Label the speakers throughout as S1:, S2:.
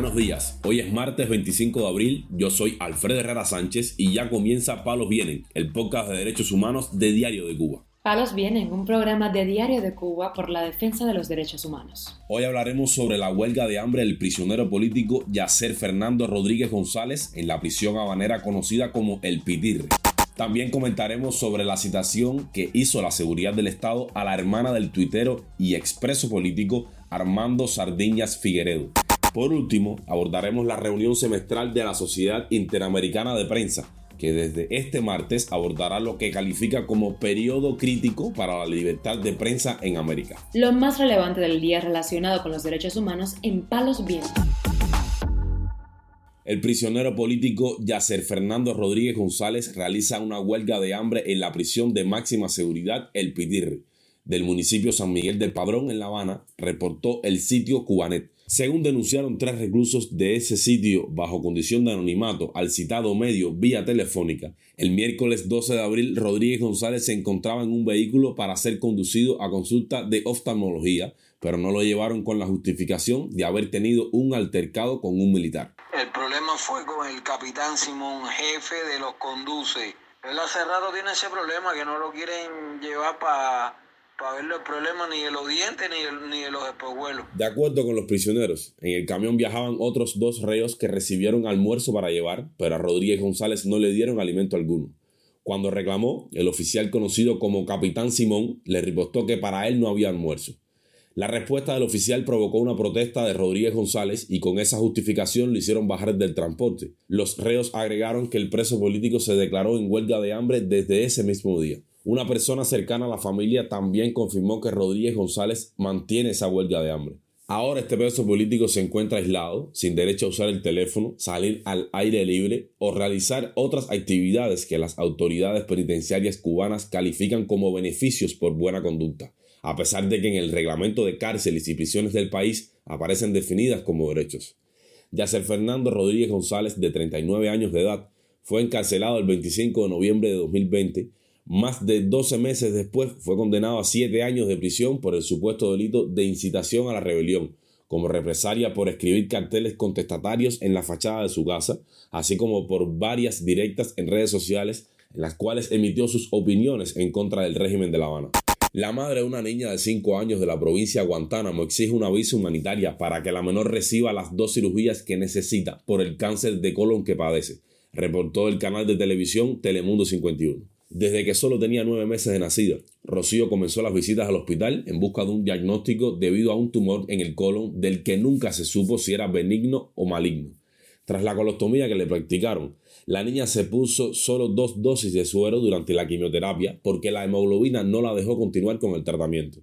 S1: buenos días. Hoy es martes 25 de abril, yo soy Alfredo Herrera Sánchez y ya comienza Palos Vienen, el podcast de derechos humanos de Diario de Cuba.
S2: Palos Vienen, un programa de Diario de Cuba por la defensa de los derechos humanos.
S1: Hoy hablaremos sobre la huelga de hambre del prisionero político Yacer Fernando Rodríguez González en la prisión habanera conocida como El Pitirre. También comentaremos sobre la citación que hizo la seguridad del Estado a la hermana del tuitero y expreso político Armando Sardiñas Figueredo. Por último, abordaremos la reunión semestral de la Sociedad Interamericana de Prensa, que desde este martes abordará lo que califica como periodo crítico para la libertad de prensa en América.
S2: Lo más relevante del día relacionado con los derechos humanos en Palos Vientos.
S1: El prisionero político Yacer Fernando Rodríguez González realiza una huelga de hambre en la prisión de máxima seguridad El Pitirre del municipio San Miguel del Padrón en La Habana, reportó el sitio Cubanet. Según denunciaron tres reclusos de ese sitio bajo condición de anonimato al citado medio vía telefónica, el miércoles 12 de abril Rodríguez González se encontraba en un vehículo para ser conducido a consulta de oftalmología, pero no lo llevaron con la justificación de haber tenido un altercado con un militar.
S3: El problema fue con el capitán Simón, jefe de los conduce. Él hace tiene ese problema que no lo quieren llevar para para ver los problemas ni de los dientes ni de, los espejuelos.
S1: De acuerdo con los prisioneros, en el camión viajaban otros dos reos que recibieron almuerzo para llevar, pero a Rodríguez González no le dieron alimento alguno. Cuando reclamó, el oficial conocido como Capitán Simón le ripostó que para él no había almuerzo. La respuesta del oficial provocó una protesta de Rodríguez González y con esa justificación lo hicieron bajar del transporte. Los reos agregaron que el preso político se declaró en huelga de hambre desde ese mismo día. Una persona cercana a la familia también confirmó que Rodríguez González mantiene esa huelga de hambre. Ahora este preso político se encuentra aislado, sin derecho a usar el teléfono, salir al aire libre o realizar otras actividades que las autoridades penitenciarias cubanas califican como beneficios por buena conducta, a pesar de que en el reglamento de cárceles y prisiones del país aparecen definidas como derechos. Yacer Fernando Rodríguez González, de 39 años de edad, fue encarcelado el 25 de noviembre de 2020 más de 12 meses después fue condenado a 7 años de prisión por el supuesto delito de incitación a la rebelión, como represalia por escribir carteles contestatarios en la fachada de su casa, así como por varias directas en redes sociales en las cuales emitió sus opiniones en contra del régimen de La Habana. La madre de una niña de 5 años de la provincia de Guantánamo exige una visa humanitaria para que la menor reciba las dos cirugías que necesita por el cáncer de colon que padece, reportó el canal de televisión Telemundo 51. Desde que solo tenía nueve meses de nacida, Rocío comenzó las visitas al hospital en busca de un diagnóstico debido a un tumor en el colon del que nunca se supo si era benigno o maligno. Tras la colostomía que le practicaron, la niña se puso solo dos dosis de suero durante la quimioterapia porque la hemoglobina no la dejó continuar con el tratamiento.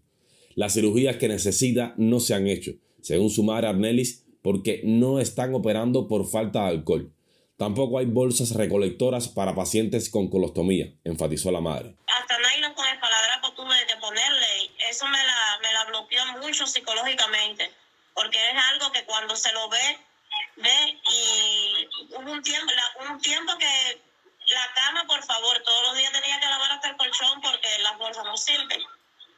S1: Las cirugías que necesita no se han hecho, según su madre Arnelis, porque no están operando por falta de alcohol. Tampoco hay bolsas recolectoras para pacientes con colostomía, enfatizó la madre.
S4: Hasta nylon con espaladrapo tuve que ponerle. Eso me la, me la bloqueó mucho psicológicamente, porque es algo que cuando se lo ve, ve y hubo un tiempo, un tiempo que la cama, por favor, todos los días tenía que lavar hasta el colchón porque las bolsas no sirven.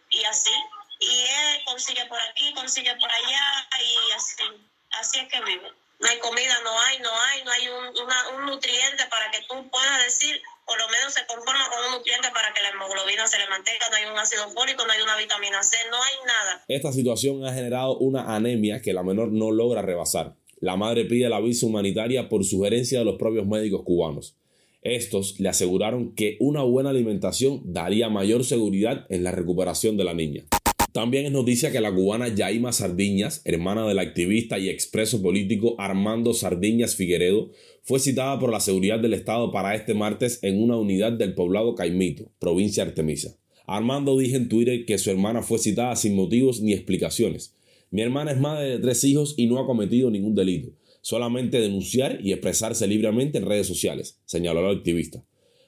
S4: Y así. Y él consigue por aquí, consigue por allá y así. Así es que vive no hay comida, no hay, no hay, no hay un, nutriente para que tú puedas decir, por lo menos se conforma con un nutriente para que la hemoglobina se le mantenga, no hay un ácido fólico, no hay una vitamina C, no hay nada.
S1: Esta situación ha generado una anemia que la menor no logra rebasar. La madre pide la visa humanitaria por sugerencia de los propios médicos cubanos. Estos le aseguraron que una buena alimentación daría mayor seguridad en la recuperación de la niña. También es noticia que la cubana Yaima Sardiñas, hermana del activista y expreso político Armando Sardiñas Figueredo, fue citada por la seguridad del Estado para este martes en una unidad del poblado Caimito, provincia Artemisa. Armando dijo en Twitter que su hermana fue citada sin motivos ni explicaciones. Mi hermana es madre de tres hijos y no ha cometido ningún delito, solamente denunciar y expresarse libremente en redes sociales, señaló el activista.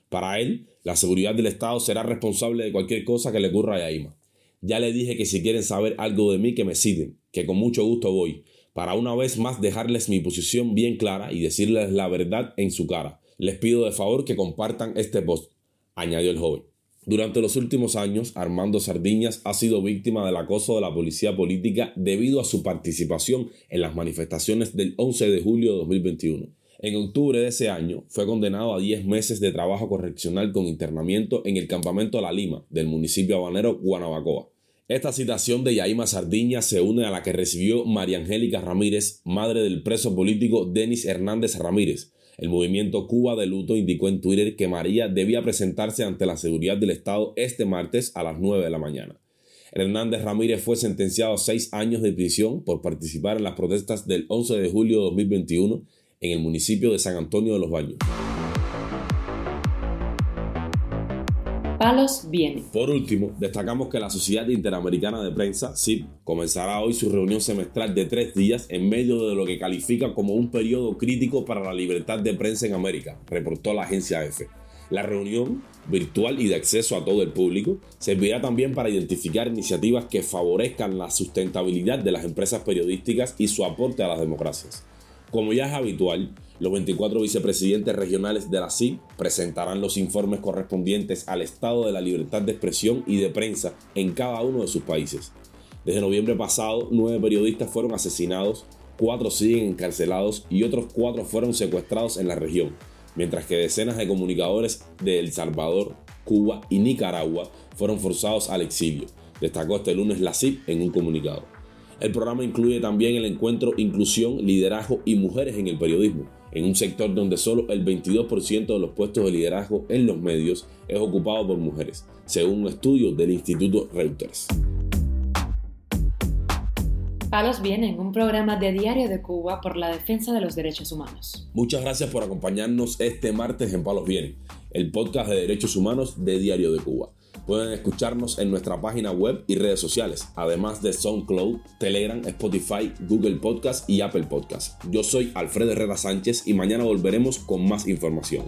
S1: Para él, la seguridad del Estado será responsable de cualquier cosa que le ocurra a Yaima. Ya le dije que si quieren saber algo de mí que me citen, que con mucho gusto voy, para una vez más dejarles mi posición bien clara y decirles la verdad en su cara. Les pido de favor que compartan este post, añadió el joven. Durante los últimos años, Armando Sardiñas ha sido víctima del acoso de la policía política debido a su participación en las manifestaciones del 11 de julio de 2021. En octubre de ese año fue condenado a 10 meses de trabajo correccional con internamiento en el campamento La Lima del municipio habanero Guanabacoa. Esta citación de Yaima Sardiña se une a la que recibió María Angélica Ramírez, madre del preso político Denis Hernández Ramírez, el movimiento Cuba de Luto indicó en Twitter que María debía presentarse ante la seguridad del Estado este martes a las 9 de la mañana. Hernández Ramírez fue sentenciado a seis años de prisión por participar en las protestas del 11 de julio de 2021 en el municipio de San Antonio de los Baños.
S2: palos vienen.
S1: Por último, destacamos que la Sociedad Interamericana de Prensa, SIP, comenzará hoy su reunión semestral de tres días en medio de lo que califica como un periodo crítico para la libertad de prensa en América, reportó la agencia EFE. La reunión, virtual y de acceso a todo el público, servirá también para identificar iniciativas que favorezcan la sustentabilidad de las empresas periodísticas y su aporte a las democracias. Como ya es habitual, los 24 vicepresidentes regionales de la CIP presentarán los informes correspondientes al estado de la libertad de expresión y de prensa en cada uno de sus países. Desde noviembre pasado, nueve periodistas fueron asesinados, cuatro siguen encarcelados y otros cuatro fueron secuestrados en la región, mientras que decenas de comunicadores de El Salvador, Cuba y Nicaragua fueron forzados al exilio, destacó este lunes la CIP en un comunicado. El programa incluye también el encuentro Inclusión, Liderazgo y Mujeres en el Periodismo, en un sector donde solo el 22% de los puestos de liderazgo en los medios es ocupado por mujeres, según un estudio del Instituto Reuters.
S2: Palos Vienen, un programa de Diario de Cuba por la defensa de los derechos humanos.
S1: Muchas gracias por acompañarnos este martes en Palos Vienen, el podcast de derechos humanos de Diario de Cuba. Pueden escucharnos en nuestra página web y redes sociales, además de SoundCloud, Telegram, Spotify, Google Podcast y Apple Podcast. Yo soy Alfredo Herrera Sánchez y mañana volveremos con más información.